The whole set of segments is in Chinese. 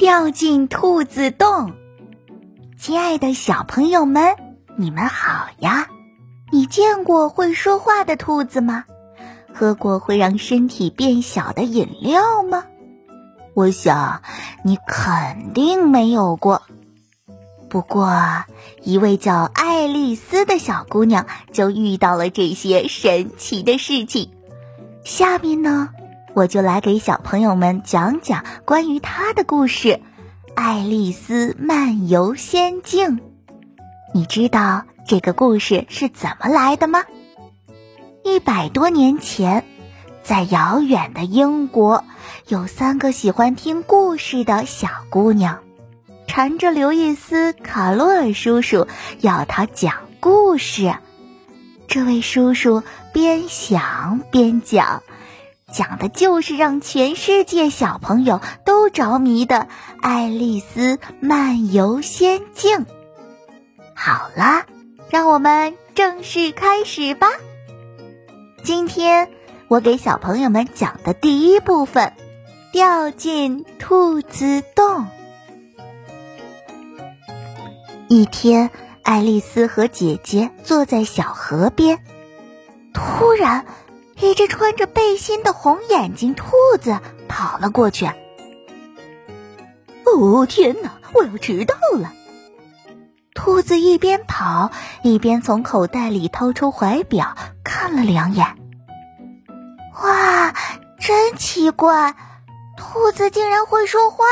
掉进兔子洞。亲爱的小朋友们，你们好呀！你见过会说话的兔子吗？喝过会让身体变小的饮料吗？我想你肯定没有过。不过，一位叫爱丽丝的小姑娘就遇到了这些神奇的事情。下面呢，我就来给小朋友们讲讲关于她的故事，《爱丽丝漫游仙境》。你知道这个故事是怎么来的吗？一百多年前，在遥远的英国，有三个喜欢听故事的小姑娘。缠着刘易斯·卡洛尔叔叔要他讲故事，这位叔叔边想边讲，讲的就是让全世界小朋友都着迷的《爱丽丝漫游仙境》。好啦，让我们正式开始吧。今天我给小朋友们讲的第一部分，掉进兔子洞。一天，爱丽丝和姐姐坐在小河边，突然，一只穿着背心的红眼睛兔子跑了过去。哦天哪，我要迟到了！兔子一边跑一边从口袋里掏出怀表看了两眼。哇，真奇怪，兔子竟然会说话，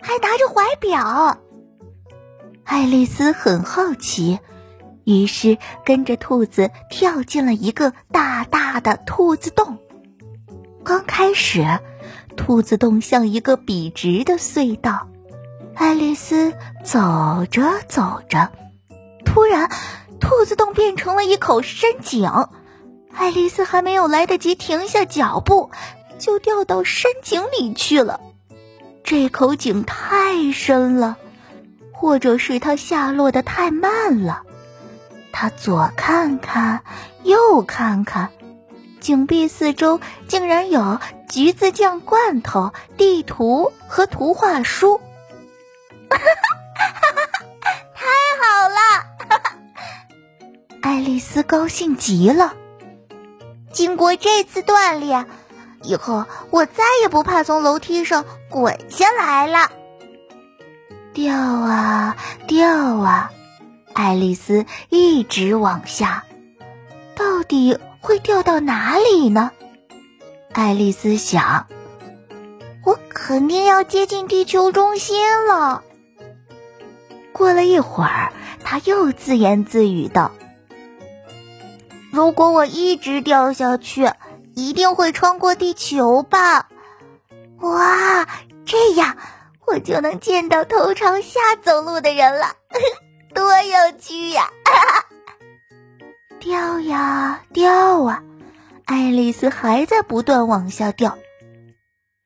还拿着怀表。爱丽丝很好奇，于是跟着兔子跳进了一个大大的兔子洞。刚开始，兔子洞像一个笔直的隧道。爱丽丝走着走着，突然，兔子洞变成了一口深井。爱丽丝还没有来得及停下脚步，就掉到深井里去了。这口井太深了。或者是它下落的太慢了，他左看看，右看看，井壁四周竟然有橘子酱罐头、地图和图画书，太好了！爱丽丝高兴极了。经过这次锻炼，以后我再也不怕从楼梯上滚下来了。掉啊掉啊，爱丽丝一直往下，到底会掉到哪里呢？爱丽丝想，我肯定要接近地球中心了。过了一会儿，她又自言自语道：“如果我一直掉下去，一定会穿过地球吧？哇，这样。”我就能见到头朝下走路的人了，多有趣呀！掉呀掉啊，爱丽丝还在不断往下掉。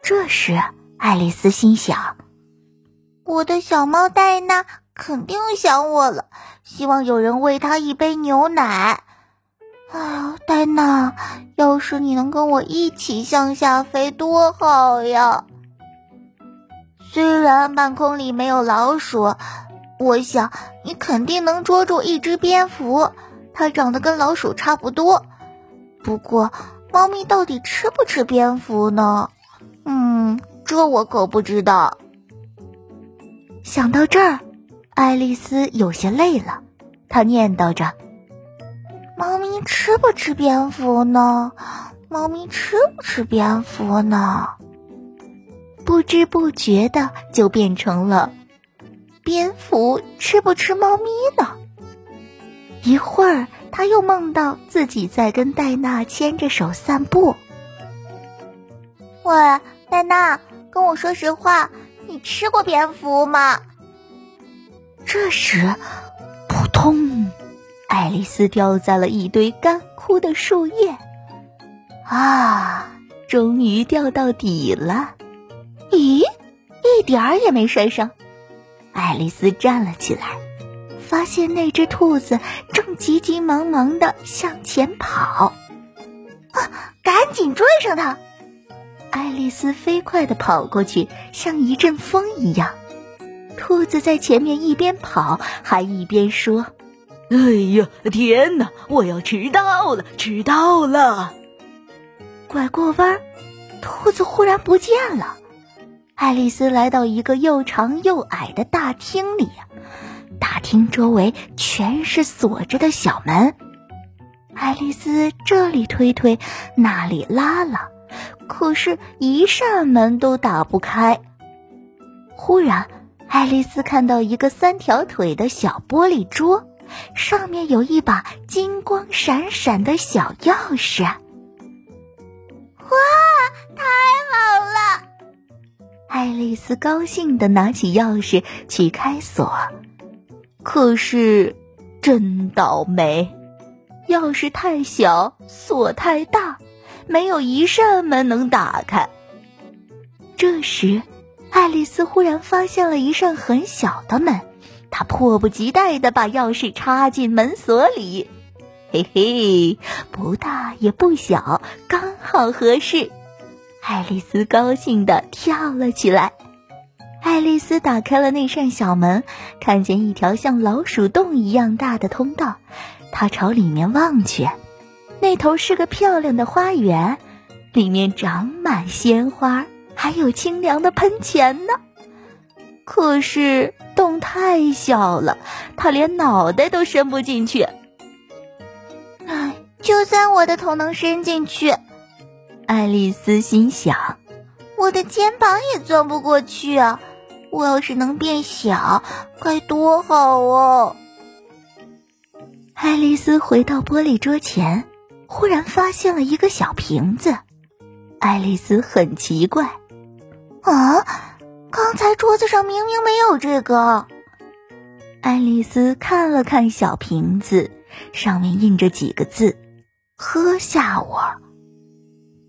这时，爱丽丝心想：“我的小猫戴娜肯定想我了，希望有人喂她一杯牛奶。”哎，戴娜，要是你能跟我一起向下飞，多好呀！虽然半空里没有老鼠，我想你肯定能捉住一只蝙蝠，它长得跟老鼠差不多。不过，猫咪到底吃不吃蝙蝠呢？嗯，这我可不知道。想到这儿，爱丽丝有些累了，她念叨着：“猫咪吃不吃蝙蝠呢？猫咪吃不吃蝙蝠呢？”不知不觉的就变成了蝙蝠吃不吃猫咪呢？一会儿，他又梦到自己在跟戴娜牵着手散步。喂，戴娜，跟我说实话，你吃过蝙蝠吗？这时，扑通，爱丽丝掉在了一堆干枯的树叶。啊，终于掉到底了。咦，一点儿也没摔伤。爱丽丝站了起来，发现那只兔子正急急忙忙的向前跑。啊，赶紧追上它！爱丽丝飞快的跑过去，像一阵风一样。兔子在前面一边跑，还一边说：“哎呀，天哪！我要迟到了，迟到了！”拐过弯，兔子忽然不见了。爱丽丝来到一个又长又矮的大厅里，大厅周围全是锁着的小门。爱丽丝这里推推，那里拉拉，可是，一扇门都打不开。忽然，爱丽丝看到一个三条腿的小玻璃桌，上面有一把金光闪闪的小钥匙。哇，太好了！爱丽丝高兴地拿起钥匙去开锁，可是，真倒霉。钥匙太小，锁太大，没有一扇门能打开。这时，爱丽丝忽然发现了一扇很小的门，她迫不及待地把钥匙插进门锁里。嘿嘿，不大也不小，刚好合适。爱丽丝高兴地跳了起来。爱丽丝打开了那扇小门，看见一条像老鼠洞一样大的通道。她朝里面望去，那头是个漂亮的花园，里面长满鲜花，还有清凉的喷泉呢。可是洞太小了，他连脑袋都伸不进去。唉，就算我的头能伸进去，爱丽丝心想，我的肩膀也钻不过去啊！我要是能变小，该多好哦！爱丽丝回到玻璃桌前，忽然发现了一个小瓶子。爱丽丝很奇怪：“啊，刚才桌子上明明没有这个。”爱丽丝看了看小瓶子，上面印着几个字：“喝下我。”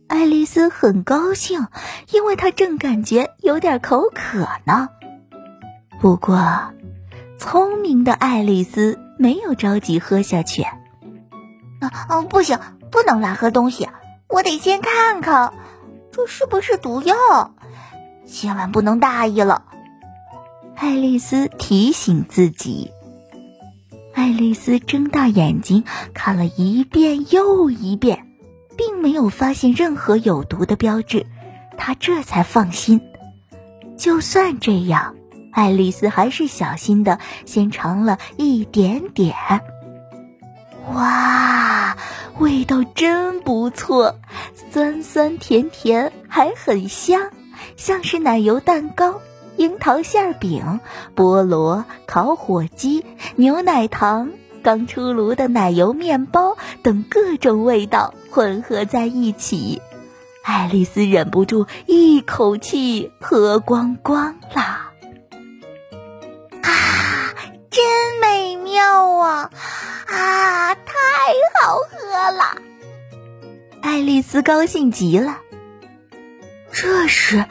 爱丽丝很高兴，因为她正感觉有点口渴呢。不过，聪明的爱丽丝。没有着急喝下去。啊，哦，不行，不能乱喝东西，我得先看看，这是不是毒药？千万不能大意了。爱丽丝提醒自己。爱丽丝睁大眼睛看了一遍又一遍，并没有发现任何有毒的标志，他这才放心。就算这样。爱丽丝还是小心的先尝了一点点，哇，味道真不错，酸酸甜甜，还很香，像是奶油蛋糕、樱桃馅饼、菠萝烤火鸡、牛奶糖、刚出炉的奶油面包等各种味道混合在一起，爱丽丝忍不住一口气喝光光啦。真美妙啊！啊，太好喝了！爱丽丝高兴极了。这时，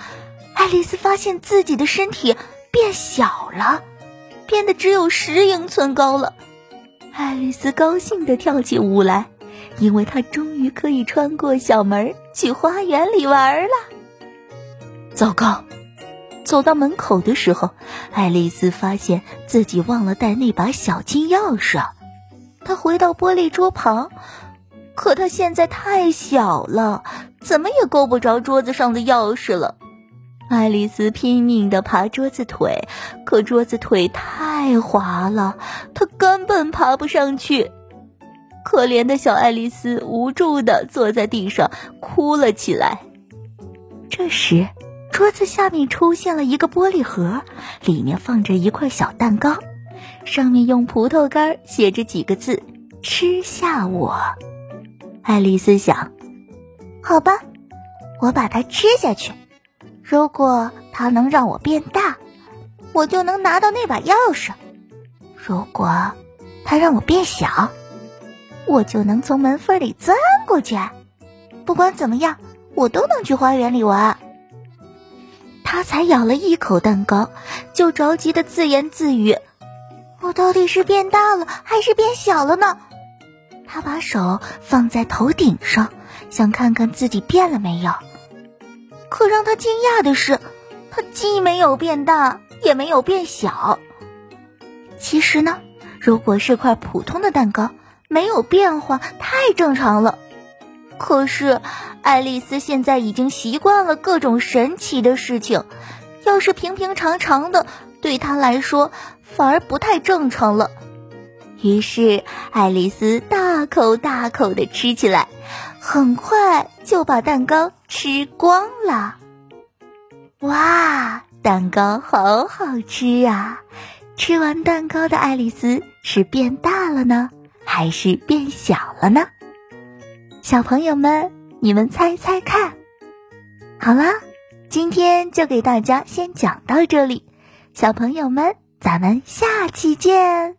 爱丽丝发现自己的身体变小了，变得只有十英寸高了。爱丽丝高兴地跳起舞来，因为她终于可以穿过小门去花园里玩了。糟糕！走到门口的时候，爱丽丝发现自己忘了带那把小金钥匙。她回到玻璃桌旁，可她现在太小了，怎么也够不着桌子上的钥匙了。爱丽丝拼命地爬桌子腿，可桌子腿太滑了，她根本爬不上去。可怜的小爱丽丝无助地坐在地上，哭了起来。这时。桌子下面出现了一个玻璃盒，里面放着一块小蛋糕，上面用葡萄干写着几个字：“吃下我。”爱丽丝想：“好吧，我把它吃下去。如果它能让我变大，我就能拿到那把钥匙；如果它让我变小，我就能从门缝里钻过去。不管怎么样，我都能去花园里玩。”他才咬了一口蛋糕，就着急的自言自语：“我到底是变大了还是变小了呢？”他把手放在头顶上，想看看自己变了没有。可让他惊讶的是，它既没有变大，也没有变小。其实呢，如果是块普通的蛋糕，没有变化太正常了。可是，爱丽丝现在已经习惯了各种神奇的事情，要是平平常常的，对她来说反而不太正常了。于是，爱丽丝大口大口的吃起来，很快就把蛋糕吃光了。哇，蛋糕好好吃啊！吃完蛋糕的爱丽丝是变大了呢，还是变小了呢？小朋友们，你们猜猜看。好啦，今天就给大家先讲到这里，小朋友们，咱们下期见。